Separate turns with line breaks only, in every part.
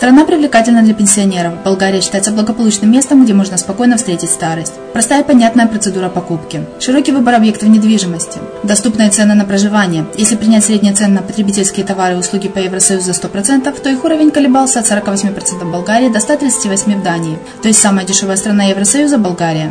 Страна привлекательна для пенсионеров. Болгария считается благополучным местом, где можно спокойно встретить старость. Простая и понятная процедура покупки. Широкий выбор объектов недвижимости. Доступные цены на проживание. Если принять средние цены на потребительские товары и услуги по Евросоюзу за 100%, то их уровень колебался от 48% в Болгарии до 138 в Дании, то есть самая дешевая страна Евросоюза – Болгария.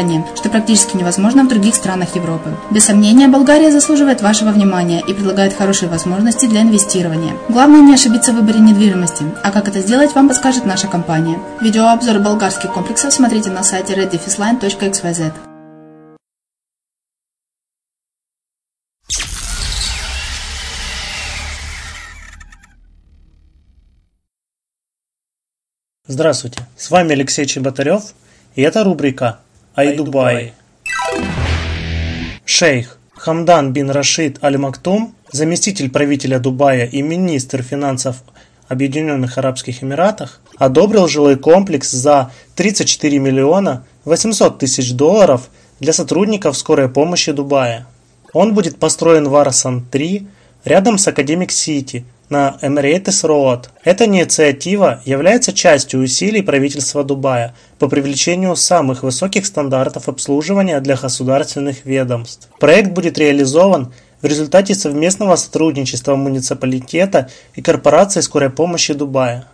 что практически невозможно в других странах Европы. Без сомнения, Болгария заслуживает вашего внимания и предлагает хорошие возможности для инвестирования. Главное не ошибиться в выборе недвижимости, а как это сделать, вам подскажет наша компания. Видеообзор болгарских комплексов смотрите на сайте reddefisline.xyz.
Здравствуйте, с вами Алексей Чеботарев, и это рубрика «Ай Дубай». Шейх Хамдан бин Рашид Аль-Мактум, заместитель правителя Дубая и министр финансов Объединенных Арабских Эмиратах, одобрил жилой комплекс за 34 миллиона 800 тысяч долларов для сотрудников скорой помощи Дубая. Он будет построен в Арасан-3 рядом с Академик Сити на Emirates Road. Эта инициатива является частью усилий правительства Дубая по привлечению самых высоких стандартов обслуживания для государственных ведомств. Проект будет реализован в результате совместного сотрудничества муниципалитета и корпорации скорой помощи Дубая.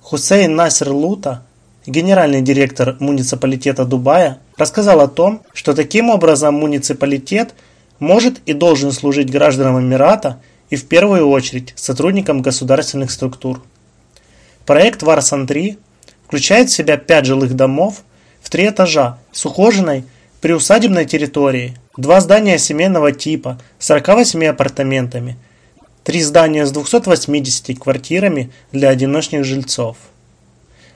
Хусейн Насер Лута, генеральный директор муниципалитета Дубая, рассказал о том, что таким образом муниципалитет может и должен служить гражданам Эмирата – и в первую очередь сотрудникам государственных структур. Проект Варсан-3 включает в себя 5 жилых домов в 3 этажа с ухоженной приусадебной территорией, два здания семейного типа с 48 апартаментами, три здания с 280 квартирами для одиночных жильцов.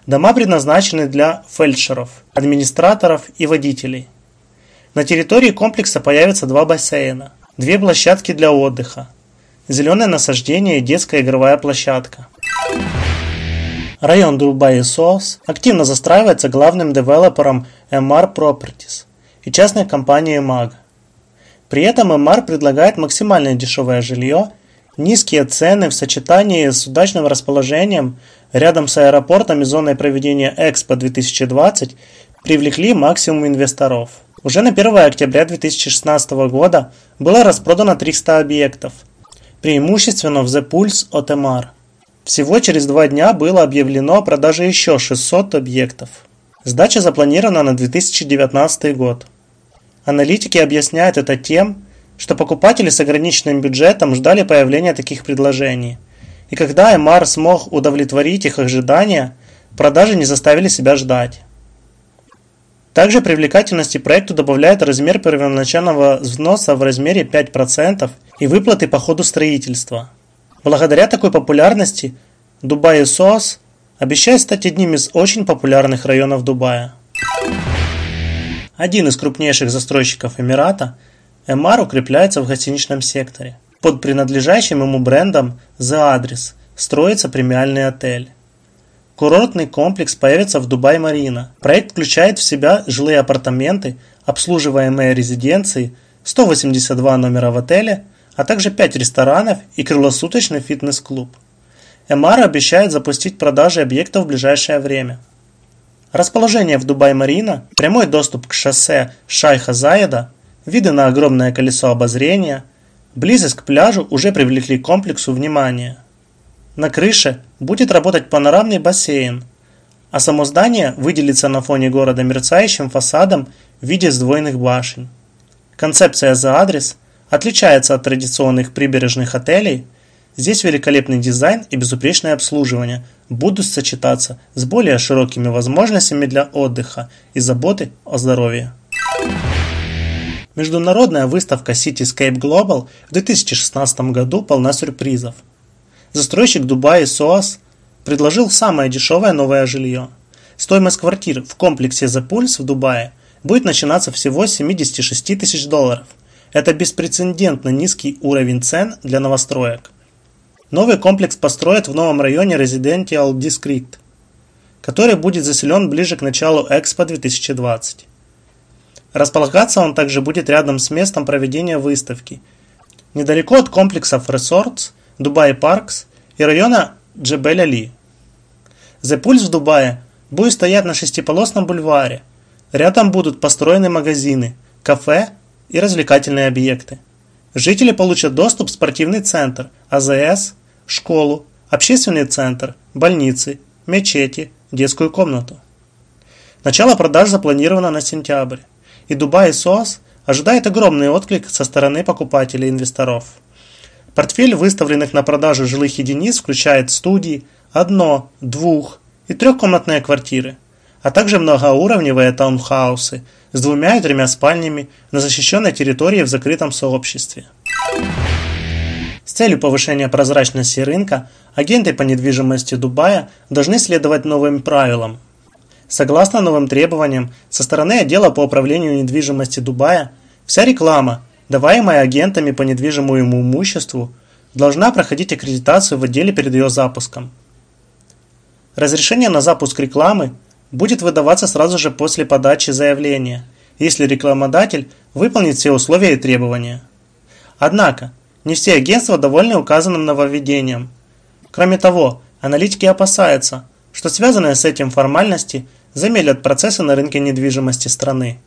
Дома предназначены для фельдшеров, администраторов и водителей. На территории комплекса появятся два бассейна, две площадки для отдыха, зеленое насаждение и детская игровая площадка. Район и Соус активно застраивается главным девелопером MR Properties и частной компанией MAG. При этом MR предлагает максимально дешевое жилье, низкие цены в сочетании с удачным расположением рядом с аэропортом и зоной проведения Экспо 2020 привлекли максимум инвесторов. Уже на 1 октября 2016 года было распродано 300 объектов – преимущественно в The Pulse от MR. Всего через два дня было объявлено о продаже еще 600 объектов. Сдача запланирована на 2019 год. Аналитики объясняют это тем, что покупатели с ограниченным бюджетом ждали появления таких предложений. И когда MR смог удовлетворить их ожидания, продажи не заставили себя ждать. Также привлекательности проекту добавляет размер первоначального взноса в размере 5% и выплаты по ходу строительства. Благодаря такой популярности Дубай и СОС обещает стать одним из очень популярных районов Дубая. Один из крупнейших застройщиков Эмирата, Эмар укрепляется в гостиничном секторе. Под принадлежащим ему брендом The Address строится премиальный отель. Курортный комплекс появится в Дубай-Марина. Проект включает в себя жилые апартаменты, обслуживаемые резиденции, 182 номера в отеле, а также 5 ресторанов и круглосуточный фитнес-клуб. Эмара обещает запустить продажи объектов в ближайшее время. Расположение в Дубай-Марина, прямой доступ к шоссе Шайха Заеда, виды на огромное колесо обозрения, близость к пляжу уже привлекли комплексу внимания – на крыше будет работать панорамный бассейн, а само здание выделится на фоне города мерцающим фасадом в виде сдвоенных башен. Концепция за адрес отличается от традиционных прибережных отелей. Здесь великолепный дизайн и безупречное обслуживание будут сочетаться с более широкими возможностями для отдыха и заботы о здоровье. Международная выставка Cityscape Global в 2016 году полна сюрпризов – Застройщик Дубая СОАС предложил самое дешевое новое жилье. Стоимость квартир в комплексе The Pulse в Дубае будет начинаться всего с 76 тысяч долларов. Это беспрецедентно низкий уровень цен для новостроек. Новый комплекс построят в новом районе Residential District, который будет заселен ближе к началу Экспо 2020. Располагаться он также будет рядом с местом проведения выставки, недалеко от комплексов Resorts Дубай Паркс и района Джебель-Али. The Pulse в Дубае будет стоять на шестиполосном бульваре. Рядом будут построены магазины, кафе и развлекательные объекты. Жители получат доступ в спортивный центр, АЗС, школу, общественный центр, больницы, мечети, детскую комнату. Начало продаж запланировано на сентябрь, и Дубай СОС ожидает огромный отклик со стороны покупателей и инвесторов. Портфель выставленных на продажу жилых единиц включает студии, одно, двух и трехкомнатные квартиры, а также многоуровневые таунхаусы с двумя и тремя спальнями на защищенной территории в закрытом сообществе. С целью повышения прозрачности рынка агенты по недвижимости Дубая должны следовать новым правилам. Согласно новым требованиям, со стороны отдела по управлению недвижимости Дубая Вся реклама, даваемая агентами по недвижимому имуществу, должна проходить аккредитацию в отделе перед ее запуском. Разрешение на запуск рекламы будет выдаваться сразу же после подачи заявления, если рекламодатель выполнит все условия и требования. Однако, не все агентства довольны указанным нововведением. Кроме того, аналитики опасаются, что связанные с этим формальности замедлят процессы на рынке недвижимости страны.